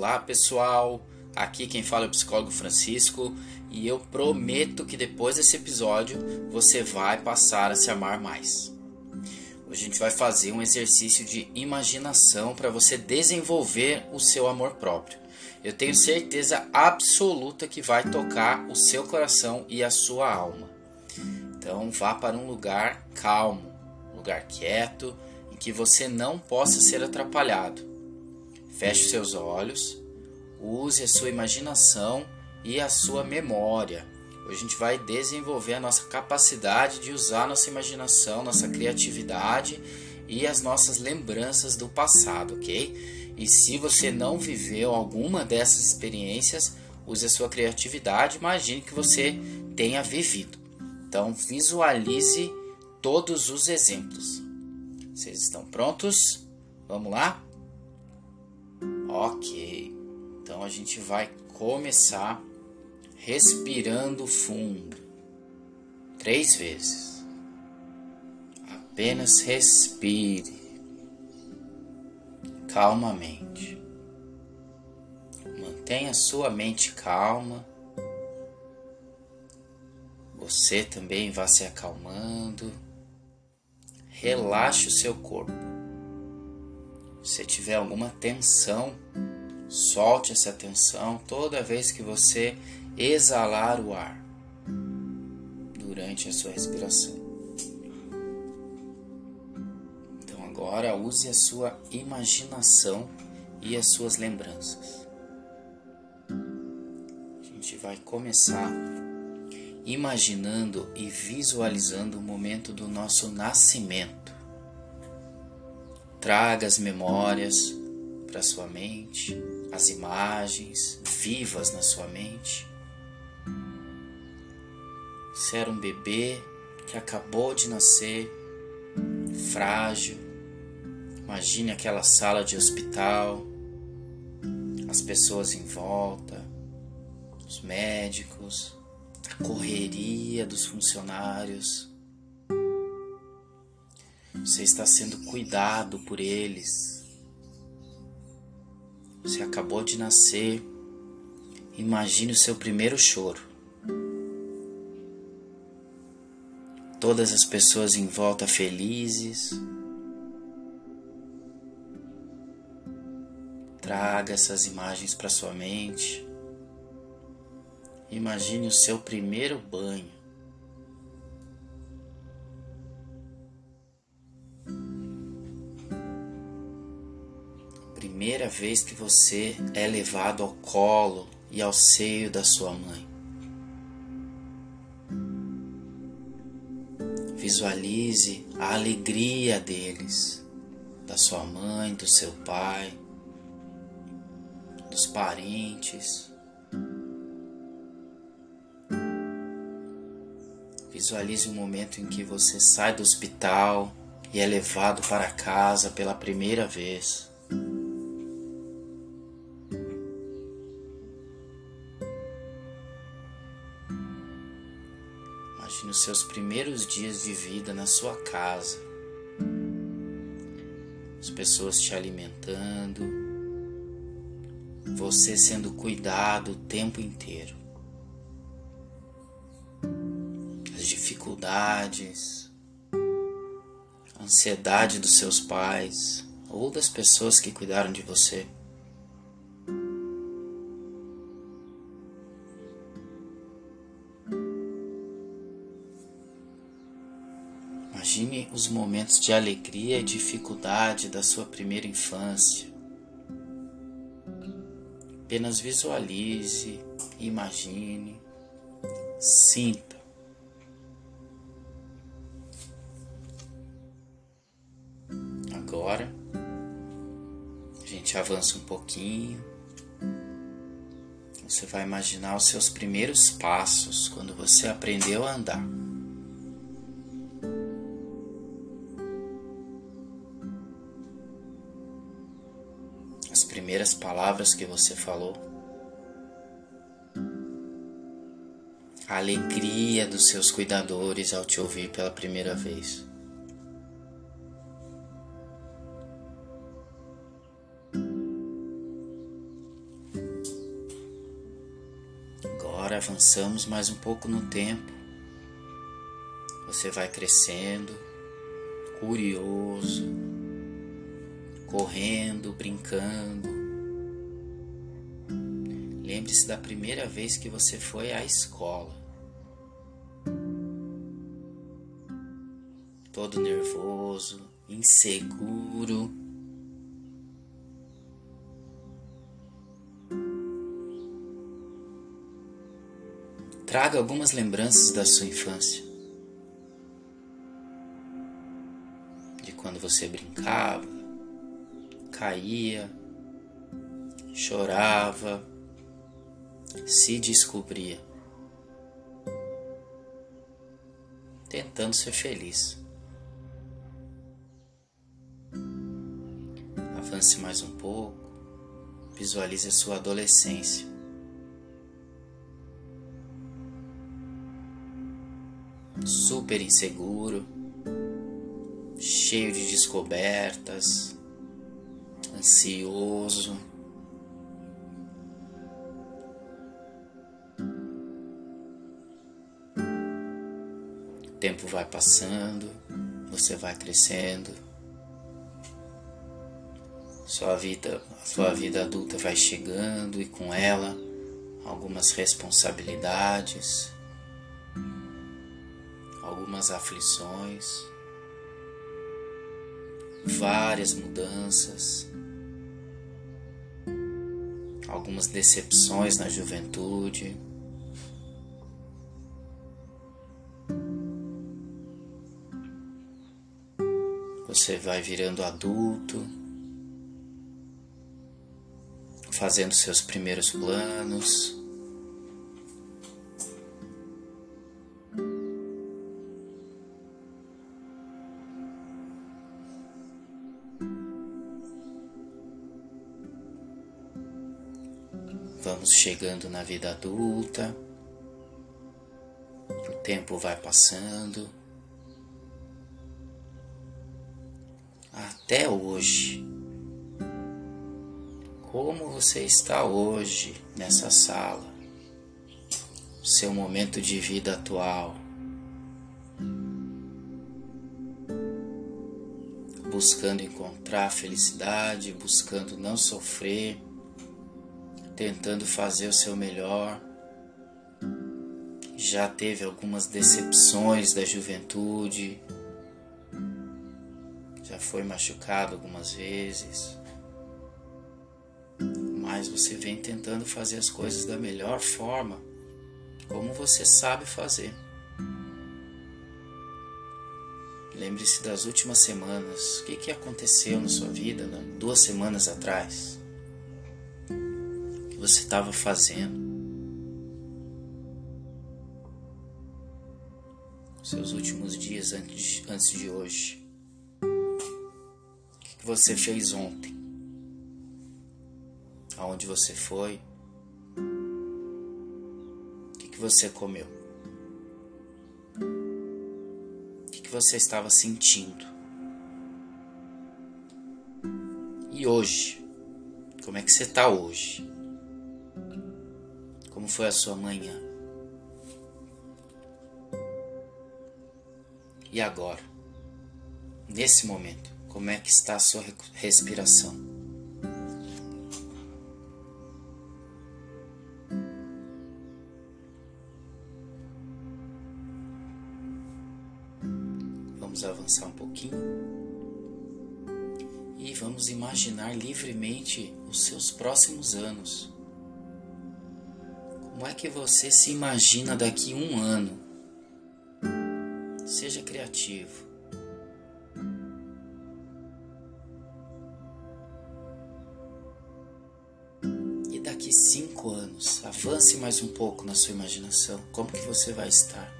Olá pessoal, aqui quem fala é o psicólogo Francisco e eu prometo que depois desse episódio você vai passar a se amar mais. Hoje a gente vai fazer um exercício de imaginação para você desenvolver o seu amor próprio. Eu tenho certeza absoluta que vai tocar o seu coração e a sua alma. Então vá para um lugar calmo, um lugar quieto, em que você não possa ser atrapalhado. Feche seus olhos, use a sua imaginação e a sua memória. Hoje a gente vai desenvolver a nossa capacidade de usar nossa imaginação, nossa criatividade e as nossas lembranças do passado, ok? E se você não viveu alguma dessas experiências, use a sua criatividade, imagine que você tenha vivido. Então visualize todos os exemplos. Vocês estão prontos? Vamos lá? Ok, então a gente vai começar respirando fundo três vezes. Apenas respire calmamente. Mantenha sua mente calma. Você também vá se acalmando. Relaxe o seu corpo. Se tiver alguma tensão, solte essa tensão toda vez que você exalar o ar durante a sua respiração. Então agora use a sua imaginação e as suas lembranças. A gente vai começar imaginando e visualizando o momento do nosso nascimento. Traga as memórias para sua mente, as imagens vivas na sua mente. Você era um bebê que acabou de nascer, frágil. Imagine aquela sala de hospital, as pessoas em volta, os médicos, a correria dos funcionários você está sendo cuidado por eles. Você acabou de nascer. Imagine o seu primeiro choro. Todas as pessoas em volta felizes. Traga essas imagens para sua mente. Imagine o seu primeiro banho. Vez que você é levado ao colo e ao seio da sua mãe. Visualize a alegria deles, da sua mãe, do seu pai, dos parentes. Visualize o momento em que você sai do hospital e é levado para casa pela primeira vez. Seus primeiros dias de vida na sua casa. As pessoas te alimentando, você sendo cuidado o tempo inteiro. As dificuldades, a ansiedade dos seus pais ou das pessoas que cuidaram de você. Os momentos de alegria e dificuldade da sua primeira infância. Apenas visualize, imagine, sinta. Agora a gente avança um pouquinho. Você vai imaginar os seus primeiros passos quando você aprendeu a andar. primeiras palavras que você falou, a alegria dos seus cuidadores ao te ouvir pela primeira vez. Agora avançamos mais um pouco no tempo. Você vai crescendo, curioso, correndo, brincando, Lembre-se da primeira vez que você foi à escola. Todo nervoso, inseguro. Traga algumas lembranças da sua infância. De quando você brincava, caía, chorava, se descobria, tentando ser feliz. Avance mais um pouco, visualize sua adolescência. super inseguro, cheio de descobertas, ansioso. Tempo vai passando, você vai crescendo. Sua vida, sua vida adulta vai chegando e com ela algumas responsabilidades algumas aflições, várias mudanças, algumas decepções na juventude. Você vai virando adulto, fazendo seus primeiros planos. Vamos chegando na vida adulta, o tempo vai passando. Até hoje. Como você está hoje nessa sala? O seu momento de vida atual. Buscando encontrar felicidade, buscando não sofrer tentando fazer o seu melhor. Já teve algumas decepções da juventude, foi machucado algumas vezes, mas você vem tentando fazer as coisas da melhor forma, como você sabe fazer. Lembre-se das últimas semanas. O que, que aconteceu na sua vida né? duas semanas atrás? você estava fazendo. Seus últimos dias antes de hoje. Que você fez ontem? Aonde você foi? O que você comeu? O que você estava sentindo? E hoje? Como é que você está hoje? Como foi a sua manhã? E agora? Nesse momento, como é que está a sua respiração? Vamos avançar um pouquinho e vamos imaginar livremente os seus próximos anos. Como é que você se imagina daqui um ano? Seja criativo. Mais um pouco na sua imaginação. Como que você vai estar?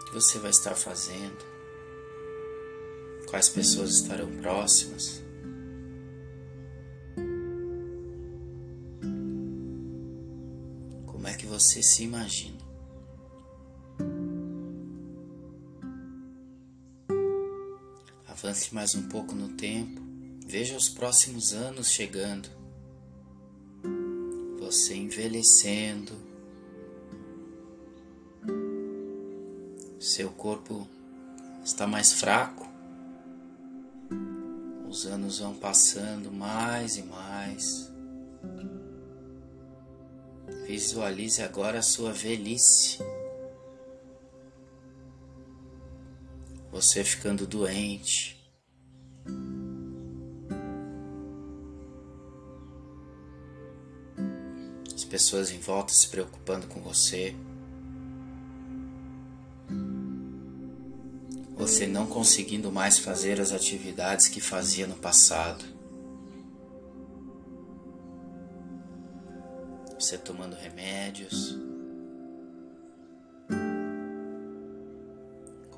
O que você vai estar fazendo? Quais pessoas estarão próximas? você se imagina. Avance mais um pouco no tempo, veja os próximos anos chegando. Você envelhecendo, seu corpo está mais fraco, os anos vão passando mais e mais. Visualize agora a sua velhice. Você ficando doente. Pessoas em volta se preocupando com você. você não conseguindo mais fazer as atividades que fazia no passado. Você tomando remédios,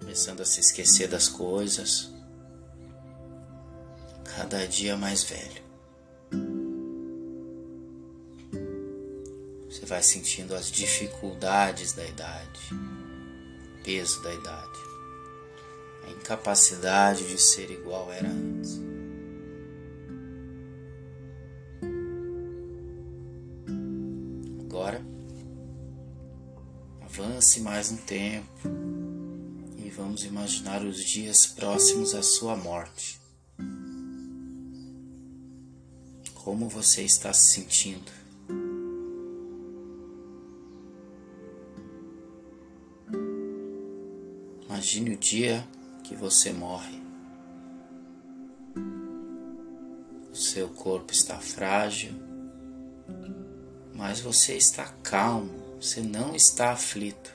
começando a se esquecer das coisas, cada dia mais velho. Vai sentindo as dificuldades da idade, peso da idade a incapacidade de ser igual era antes. Agora, avance mais um tempo e vamos imaginar os dias próximos à sua morte. Como você está se sentindo? Imagine o dia que você morre. O seu corpo está frágil, mas você está calmo, você não está aflito,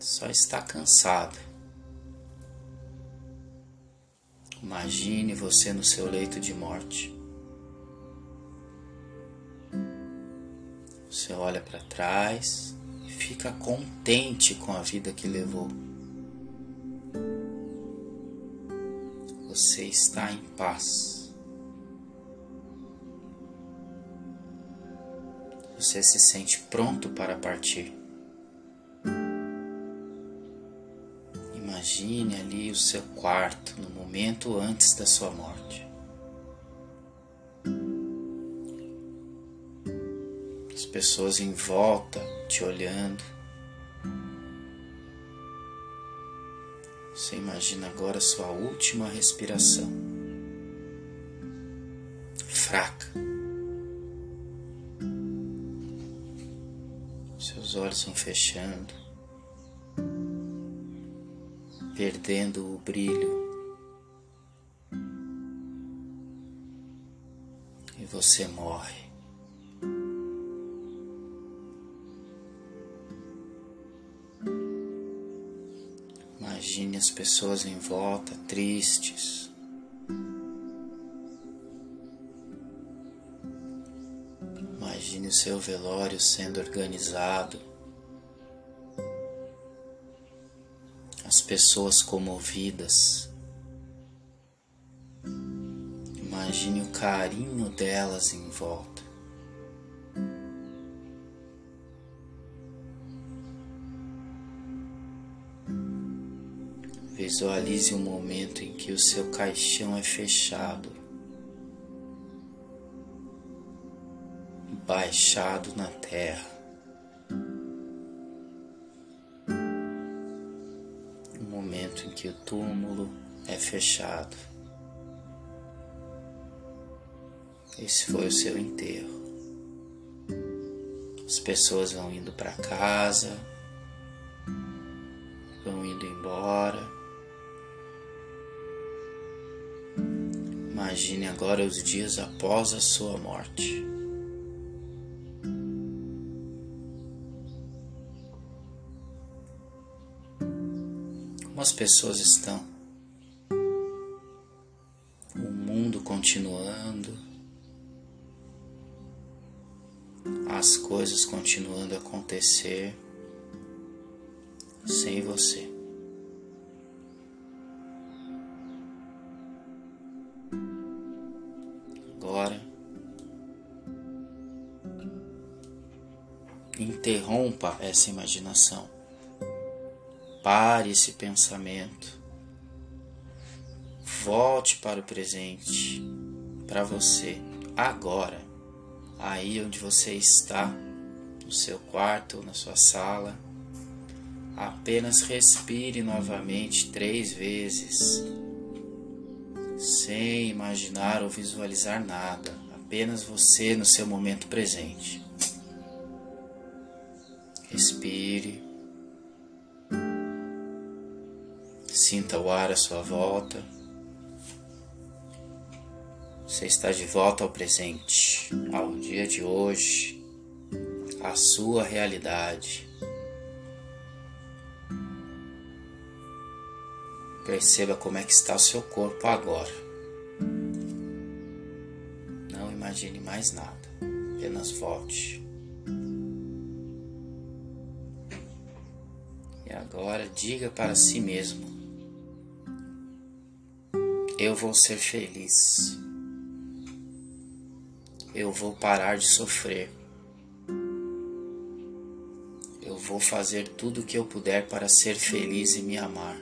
só está cansado. Imagine você no seu leito de morte. Você olha para trás fica contente com a vida que levou. você está em paz. Você se sente pronto para partir. Imagine ali o seu quarto no momento antes da sua morte. As pessoas em volta te olhando. Você imagina agora sua última respiração. Fraca. Seus olhos vão fechando, perdendo o brilho. E você morre. As pessoas em volta tristes. Imagine o seu velório sendo organizado. As pessoas comovidas. Imagine o carinho delas em volta. Visualize o um momento em que o seu caixão é fechado, baixado na terra. O momento em que o túmulo é fechado. Esse foi o seu enterro. As pessoas vão indo para casa, vão indo embora. Imagine agora os dias após a sua morte. Como as pessoas estão? O mundo continuando, as coisas continuando a acontecer sem você. Interrompa essa imaginação. Pare esse pensamento. Volte para o presente, para você, agora. aí onde você está, no seu quarto, na sua sala. Apenas respire novamente três vezes, sem imaginar ou visualizar nada, apenas você no seu momento presente. Respire. Sinta o ar à sua volta. Você está de volta ao presente, ao dia de hoje, à sua realidade. Perceba como é que está o seu corpo agora. Não imagine mais nada, apenas volte. Agora diga para si mesmo: Eu vou ser feliz eu vou parar de sofrer. Eu vou fazer tudo o que eu puder para ser feliz e me amar.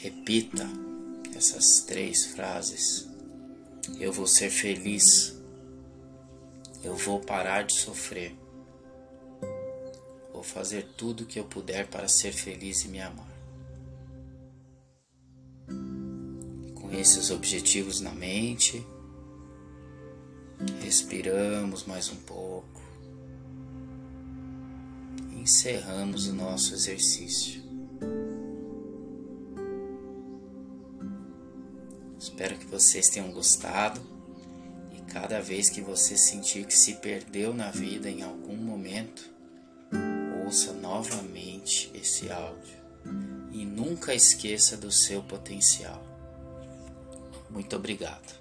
Repita essas três frases. Eu vou ser feliz. Eu vou parar de sofrer. Vou fazer tudo o que eu puder para ser feliz e me amar. esses objetivos na mente. Respiramos mais um pouco. Encerramos o nosso exercício. Espero que vocês tenham gostado e cada vez que você sentir que se perdeu na vida em algum momento, ouça novamente esse áudio e nunca esqueça do seu potencial. Muito obrigado.